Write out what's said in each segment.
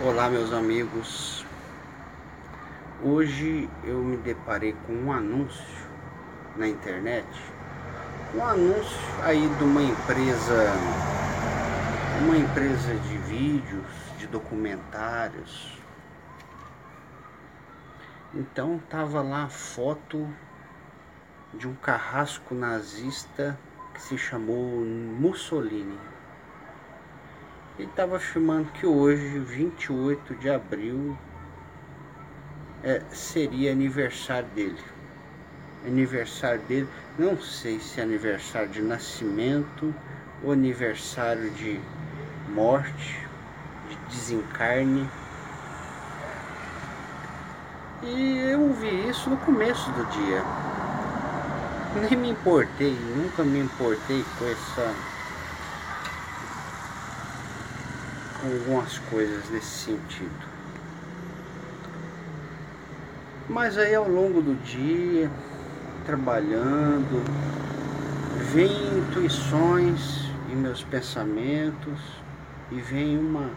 Olá, meus amigos. Hoje eu me deparei com um anúncio na internet. Um anúncio aí de uma empresa, uma empresa de vídeos, de documentários. Então tava lá a foto de um carrasco nazista que se chamou Mussolini. Ele estava afirmando que hoje, 28 de abril, é, seria aniversário dele. Aniversário dele, não sei se é aniversário de nascimento ou aniversário de morte, de desencarne. E eu vi isso no começo do dia. Nem me importei, nunca me importei com essa algumas coisas nesse sentido. Mas aí ao longo do dia, trabalhando, vem intuições em meus pensamentos e vem uma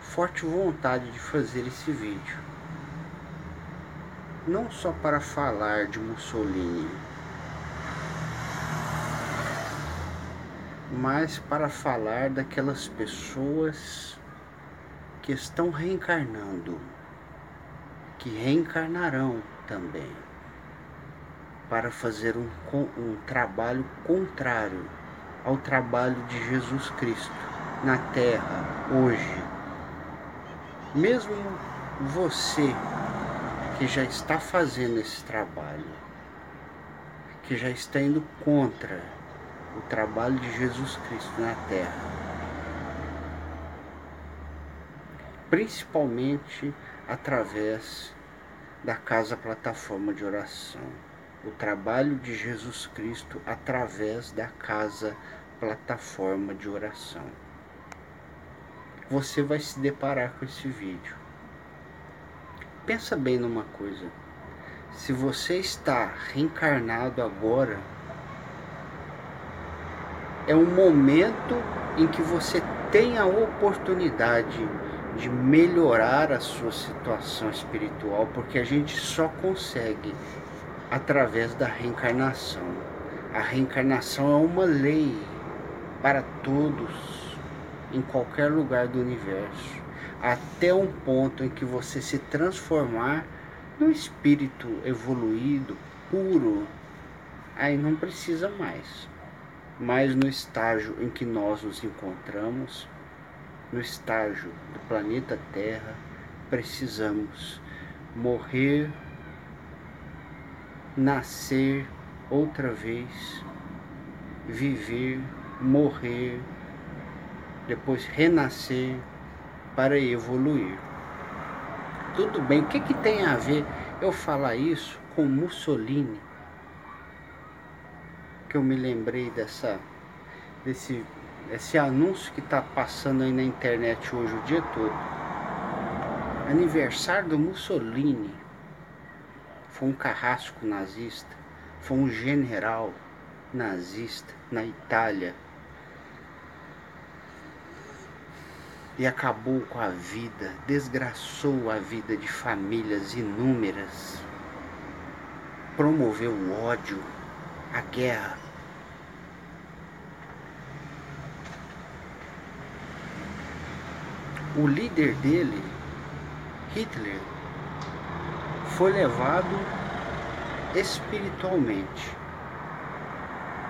forte vontade de fazer esse vídeo. Não só para falar de Mussolini, mas para falar daquelas pessoas que estão reencarnando, que reencarnarão também, para fazer um, um trabalho contrário ao trabalho de Jesus Cristo na Terra hoje. Mesmo você que já está fazendo esse trabalho, que já está indo contra o trabalho de Jesus Cristo na Terra, principalmente através da casa plataforma de oração. O trabalho de Jesus Cristo através da casa plataforma de oração. Você vai se deparar com esse vídeo. Pensa bem numa coisa. Se você está reencarnado agora, é um momento em que você tem a oportunidade de melhorar a sua situação espiritual, porque a gente só consegue através da reencarnação. A reencarnação é uma lei para todos, em qualquer lugar do universo, até um ponto em que você se transformar num espírito evoluído, puro, aí não precisa mais. Mas no estágio em que nós nos encontramos, no estágio do planeta Terra, precisamos morrer, nascer outra vez, viver, morrer, depois renascer para evoluir. Tudo bem, o que, que tem a ver eu falar isso com Mussolini? Que eu me lembrei dessa, desse esse anúncio que está passando aí na internet hoje o dia todo. Aniversário do Mussolini. Foi um carrasco nazista. Foi um general nazista na Itália. E acabou com a vida, desgraçou a vida de famílias inúmeras. Promoveu o ódio, a guerra o líder dele, Hitler, foi levado espiritualmente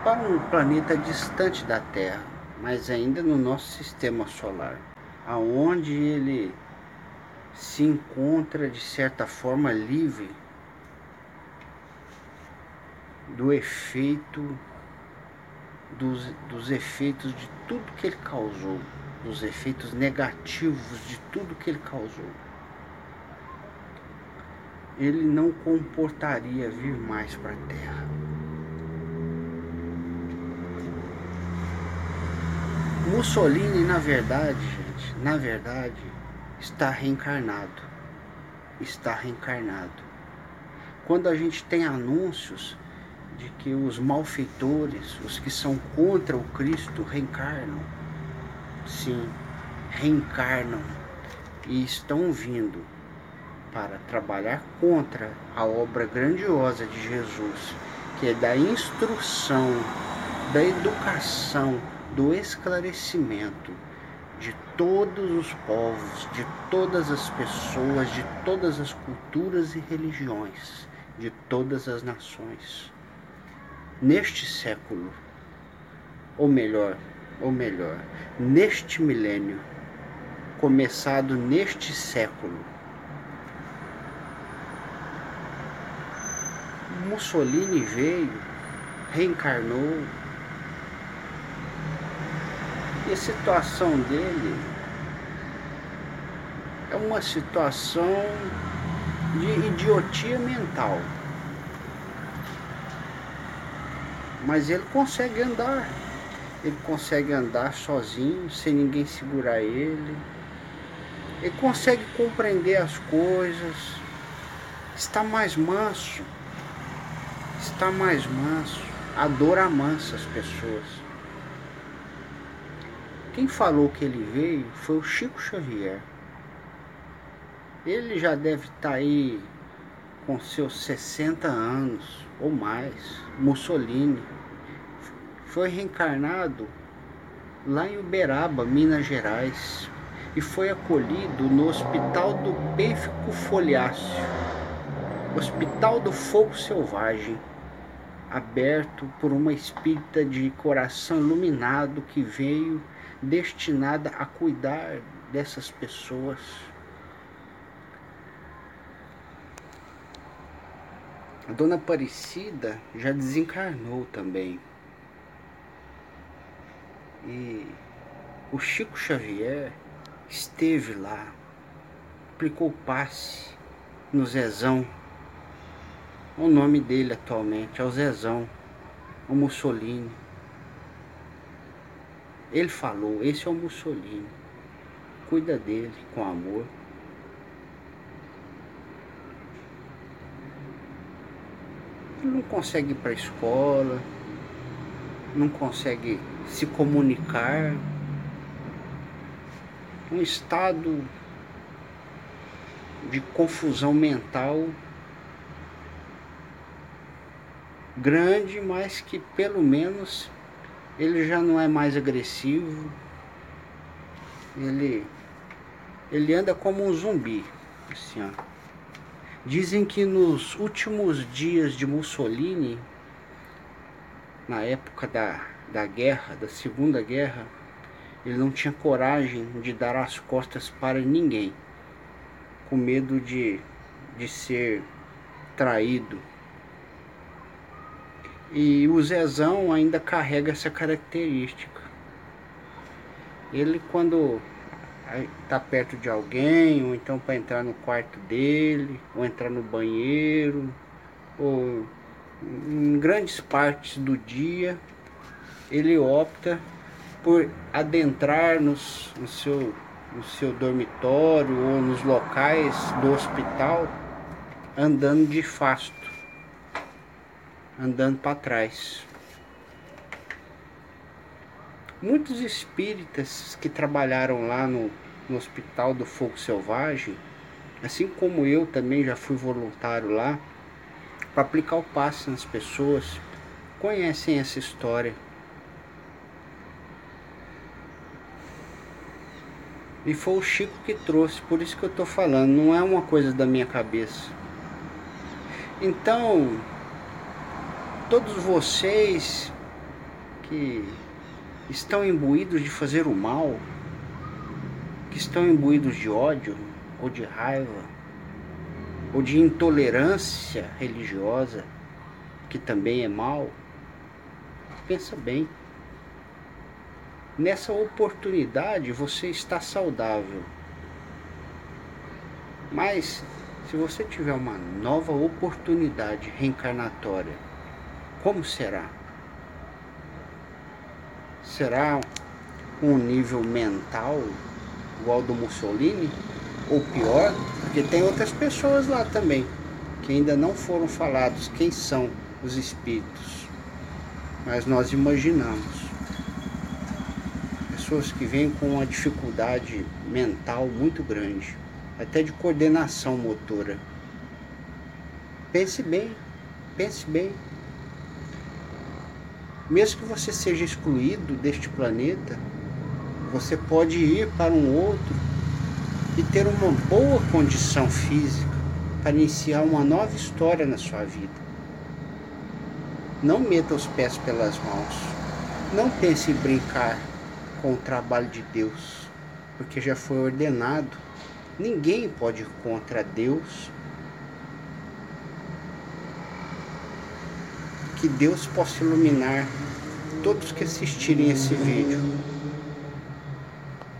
para um planeta distante da Terra, mas ainda no nosso sistema solar, aonde ele se encontra de certa forma livre do efeito dos, dos efeitos de tudo que ele causou dos efeitos negativos de tudo que ele causou. Ele não comportaria vir mais para a Terra. Mussolini, na verdade, gente, na verdade, está reencarnado. Está reencarnado. Quando a gente tem anúncios de que os malfeitores, os que são contra o Cristo, reencarnam, sim, reencarnam e estão vindo para trabalhar contra a obra grandiosa de Jesus, que é da instrução, da educação, do esclarecimento de todos os povos, de todas as pessoas, de todas as culturas e religiões, de todas as nações. Neste século, ou melhor, ou melhor, neste milênio, começado neste século, Mussolini veio, reencarnou, e a situação dele é uma situação de idiotia mental. Mas ele consegue andar. Ele consegue andar sozinho, sem ninguém segurar ele. Ele consegue compreender as coisas. Está mais manso. Está mais manso. A dor amansa as pessoas. Quem falou que ele veio foi o Chico Xavier. Ele já deve estar tá aí com seus 60 anos ou mais. Mussolini foi reencarnado lá em Uberaba, Minas Gerais, e foi acolhido no Hospital do Pênfico Foliáceo, Hospital do Fogo Selvagem, aberto por uma espírita de coração iluminado que veio destinada a cuidar dessas pessoas. A dona Aparecida já desencarnou também. E o Chico Xavier esteve lá, aplicou passe no Zezão. O nome dele atualmente é o Zezão, o Mussolini. Ele falou: esse é o Mussolini. Cuida dele com amor. Ele não consegue ir para a escola, não consegue se comunicar. Um estado de confusão mental grande, mas que pelo menos ele já não é mais agressivo, ele, ele anda como um zumbi. Assim, ó. Dizem que nos últimos dias de Mussolini, na época da, da guerra, da Segunda Guerra, ele não tinha coragem de dar as costas para ninguém, com medo de, de ser traído e o Zezão ainda carrega essa característica. Ele quando está perto de alguém, ou então para entrar no quarto dele, ou entrar no banheiro, ou em grandes partes do dia, ele opta por adentrar nos, no, seu, no seu dormitório ou nos locais do hospital andando de fasto andando para trás. Muitos espíritas que trabalharam lá no, no Hospital do Fogo Selvagem, assim como eu também já fui voluntário lá, para aplicar o passe nas pessoas, conhecem essa história. E foi o Chico que trouxe, por isso que eu estou falando, não é uma coisa da minha cabeça. Então, todos vocês que estão imbuídos de fazer o mal, que estão imbuídos de ódio ou de raiva ou de intolerância religiosa, que também é mal, pensa bem. Nessa oportunidade você está saudável. Mas se você tiver uma nova oportunidade reencarnatória, como será? Será um nível mental igual do Mussolini? Ou pior? Porque tem outras pessoas lá também que ainda não foram falados quem são os espíritos. Mas nós imaginamos. pessoas que vêm com uma dificuldade mental muito grande, até de coordenação motora. Pense bem, pense bem. Mesmo que você seja excluído deste planeta, você pode ir para um outro e ter uma boa condição física para iniciar uma nova história na sua vida. Não meta os pés pelas mãos. Não pense em brincar com o trabalho de Deus, porque já foi ordenado. Ninguém pode ir contra Deus. Que Deus possa iluminar todos que assistirem esse vídeo